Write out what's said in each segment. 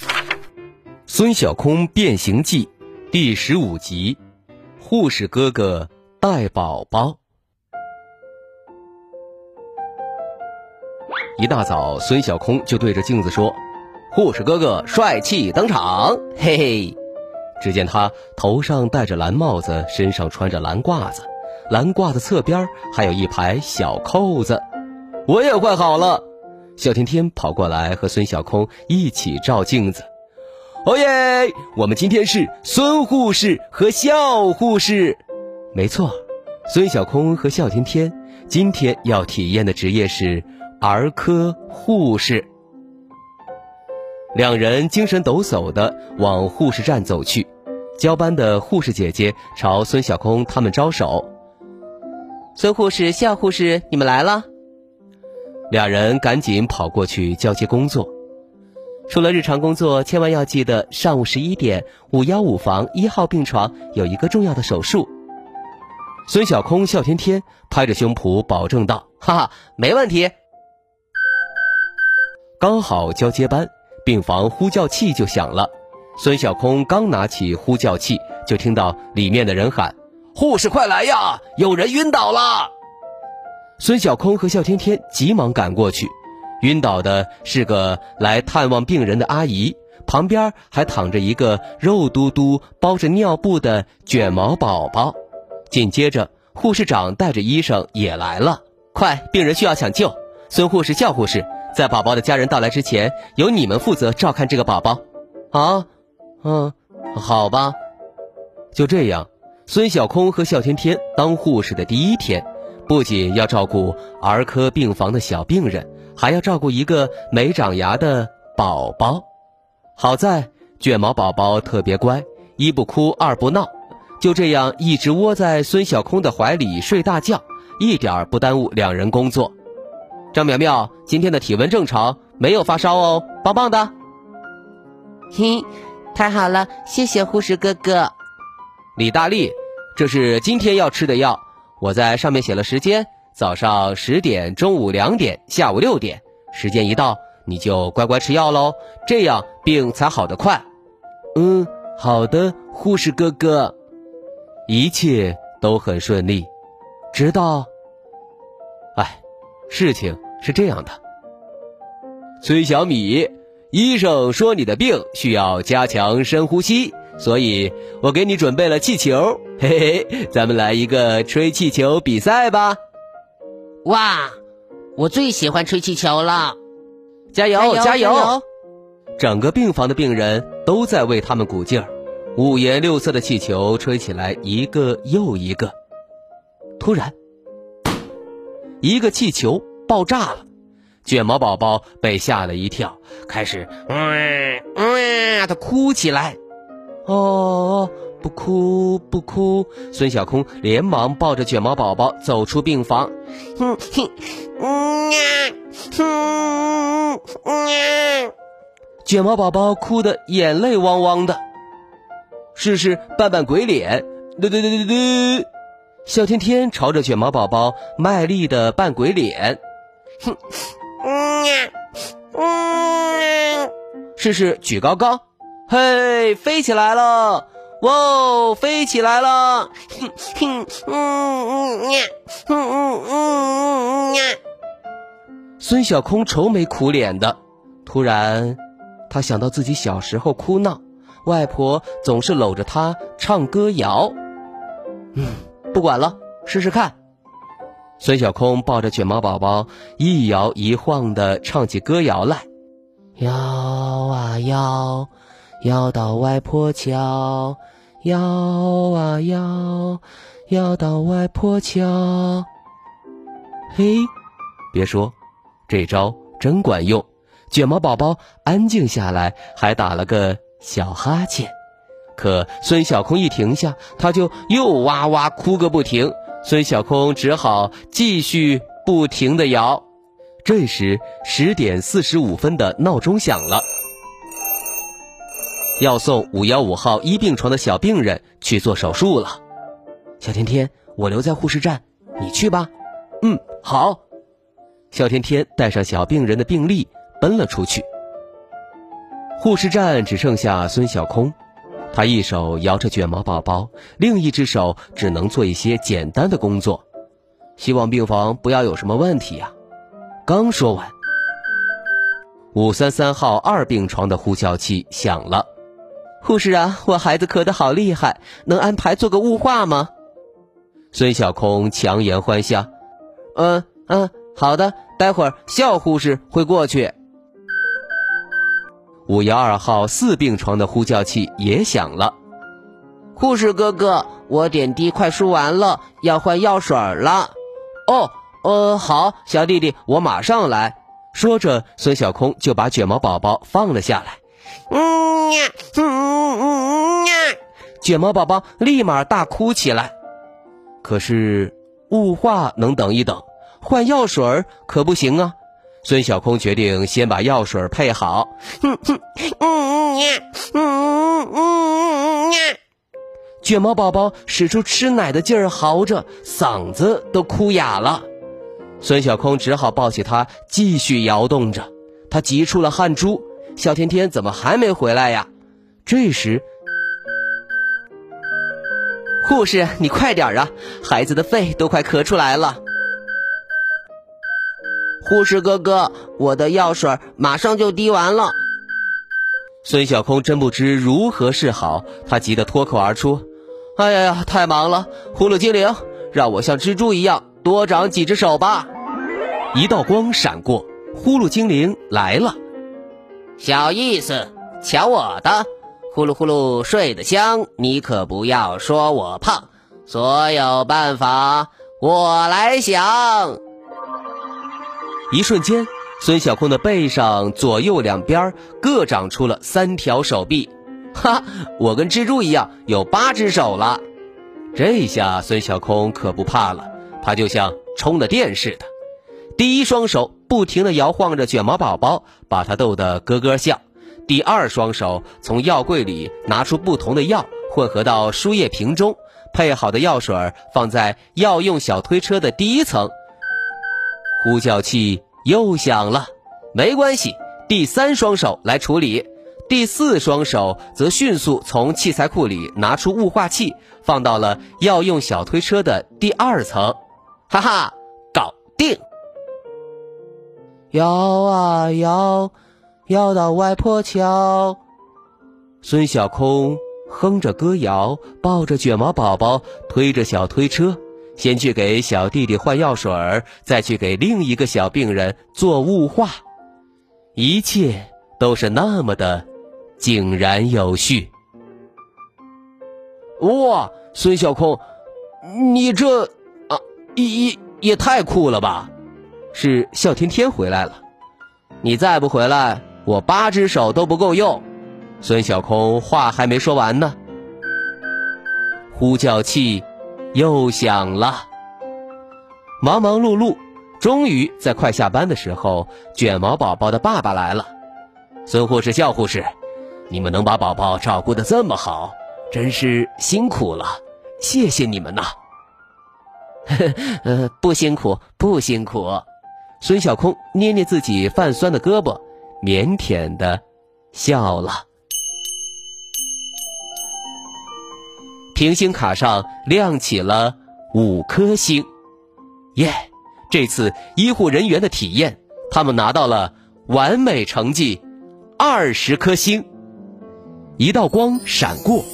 《孙小空变形记》第十五集：护士哥哥带宝宝。一大早，孙小空就对着镜子说：“护士哥哥帅气登场！”嘿嘿。只见他头上戴着蓝帽子，身上穿着蓝褂子，蓝褂子侧边还有一排小扣子。我也快好了。小天天跑过来和孙小空一起照镜子。哦耶！我们今天是孙护士和笑护士，没错，孙小空和笑天天今天要体验的职业是儿科护士。两人精神抖擞的往护士站走去，交班的护士姐姐朝孙小空他们招手：“孙护士、笑护士，你们来了。”俩人赶紧跑过去交接工作。除了日常工作，千万要记得，上午十一点，五幺五房一号病床有一个重要的手术。孙小空笑天天拍着胸脯保证道：“哈哈，没问题。”刚好交接班，病房呼叫器就响了。孙小空刚拿起呼叫器，就听到里面的人喊：“护士快来呀，有人晕倒了！”孙小空和笑天天急忙赶过去。晕倒的是个来探望病人的阿姨，旁边还躺着一个肉嘟嘟、包着尿布的卷毛宝宝。紧接着，护士长带着医生也来了。快，病人需要抢救！孙护士、叫护士，在宝宝的家人到来之前，由你们负责照看这个宝宝。啊，嗯，好吧。就这样，孙小空和笑天天当护士的第一天，不仅要照顾儿科病房的小病人。还要照顾一个没长牙的宝宝，好在卷毛宝宝特别乖，一不哭二不闹，就这样一直窝在孙小空的怀里睡大觉，一点儿不耽误两人工作。张苗苗今天的体温正常，没有发烧哦，棒棒的。嘿，太好了，谢谢护士哥哥。李大力，这是今天要吃的药，我在上面写了时间。早上十点，中午两点，下午六点，时间一到你就乖乖吃药喽，这样病才好得快。嗯，好的，护士哥哥，一切都很顺利，直到……哎，事情是这样的，崔小米，医生说你的病需要加强深呼吸，所以我给你准备了气球，嘿嘿，咱们来一个吹气球比赛吧。哇，我最喜欢吹气球了！加油，加油！整个病房的病人都在为他们鼓劲儿，五颜六色的气球吹起来一个又一个。突然，一个气球爆炸了，卷毛宝宝被吓了一跳，开始嗯嗯的哭起来。哦。不哭不哭，孙小空连忙抱着卷毛宝宝走出病房。哼哼，嗯呀，哼嗯卷毛宝宝哭得眼泪汪汪的。试试扮扮鬼脸，嘟嘟嘟嘟嘟。小天天朝着卷毛宝宝卖力的扮鬼脸。哼，嗯呀，嗯。试试举高高，嘿，飞起来了。哇，飞起来了！哼哼，嗯嗯呀，嗯嗯嗯。孙小空愁眉苦脸的，突然，他想到自己小时候哭闹，外婆总是搂着他唱歌谣。嗯，不管了，试试看。孙小空抱着卷毛宝宝，一摇一晃的唱起歌谣来：摇啊摇。摇到外婆桥，摇啊摇，摇到外婆桥。嘿，别说，这招真管用，卷毛宝宝安静下来，还打了个小哈欠。可孙小空一停下，他就又哇哇哭个不停。孙小空只好继续不停地摇。这时十点四十五分的闹钟响了，要送五幺五号一病床的小病人去做手术了。小天天，我留在护士站，你去吧。嗯，好。小天天带上小病人的病历，奔了出去。护士站只剩下孙小空，他一手摇着卷毛宝宝，另一只手只能做一些简单的工作。希望病房不要有什么问题呀。刚说完，五三三号二病床的呼叫器响了。护士啊，我孩子咳得好厉害，能安排做个雾化吗？孙小空强颜欢笑。嗯嗯，好的，待会儿肖护士会过去。五幺二号四病床的呼叫器也响了。护士哥哥，我点滴快输完了，要换药水了。哦。呃，好，小弟弟，我马上来。说着，孙小空就把卷毛宝宝放了下来。嗯呀，嗯嗯呀，卷毛宝宝立马大哭起来。可是雾化能等一等，换药水可不行啊。孙小空决定先把药水配好。嗯嗯嗯呀，嗯嗯呀，卷毛宝宝使出吃奶的劲儿嚎着，嗓子都哭哑了。孙小空只好抱起他，继续摇动着。他急出了汗珠。小天天怎么还没回来呀？这时，护士，你快点啊！孩子的肺都快咳出来了。护士哥哥，我的药水马上就滴完了。孙小空真不知如何是好，他急得脱口而出：“哎呀呀，太忙了！呼噜精灵，让我像蜘蛛一样多长几只手吧。”一道光闪过，呼噜精灵来了。小意思，瞧我的，呼噜呼噜睡得香，你可不要说我胖。所有办法我来想。一瞬间，孙小空的背上左右两边各长出了三条手臂。哈，我跟蜘蛛一样有八只手了。这下孙小空可不怕了，他就像充了电似的。第一双手不停地摇晃着卷毛宝宝，把他逗得咯咯笑。第二双手从药柜里拿出不同的药，混合到输液瓶中，配好的药水放在药用小推车的第一层。呼叫器又响了，没关系，第三双手来处理。第四双手则迅速从器材库里拿出雾化器，放到了药用小推车的第二层。哈哈，搞定！摇啊摇，摇到外婆桥。孙小空哼着歌谣，抱着卷毛宝宝，推着小推车，先去给小弟弟换药水儿，再去给另一个小病人做雾化，一切都是那么的井然有序。哇，孙小空，你这啊，也也太酷了吧！是笑天天回来了，你再不回来，我八只手都不够用。孙小空话还没说完呢，呼叫器又响了。忙忙碌碌，终于在快下班的时候，卷毛宝宝的爸爸来了。孙护士、叫护士，你们能把宝宝照顾的这么好，真是辛苦了，谢谢你们呐。呃，不辛苦，不辛苦。孙小空捏捏自己泛酸的胳膊，腼腆的笑了。平行卡上亮起了五颗星，耶！这次医护人员的体验，他们拿到了完美成绩，二十颗星。一道光闪过，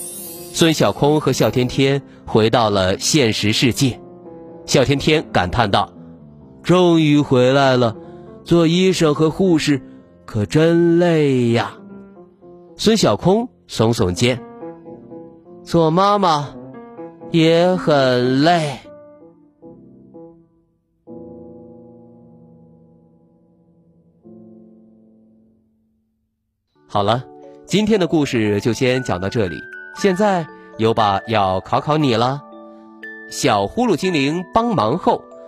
孙小空和笑天天回到了现实世界。笑天天感叹道。终于回来了，做医生和护士可真累呀。孙小空耸耸肩，做妈妈也很累。好了，今天的故事就先讲到这里。现在优爸要考考你了：小呼噜精灵帮忙后，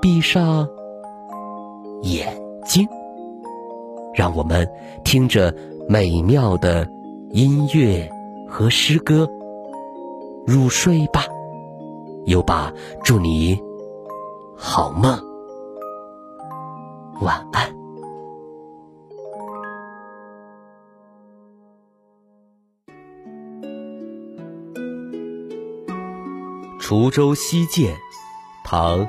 闭上。眼睛，让我们听着美妙的音乐和诗歌入睡吧。优爸祝你好梦，晚安。滁州西涧，唐·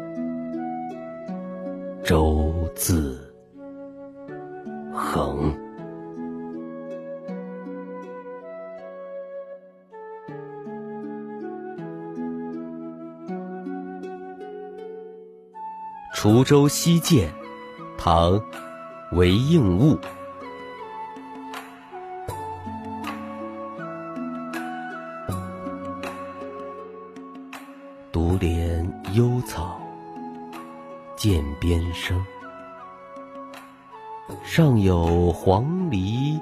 周自横。滁州西涧，唐·韦应物。上有黄鹂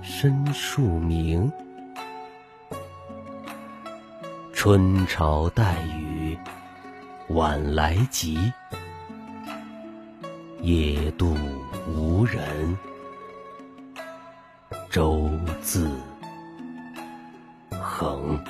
深树鸣。春潮带雨。晚来急，野渡无人舟自横。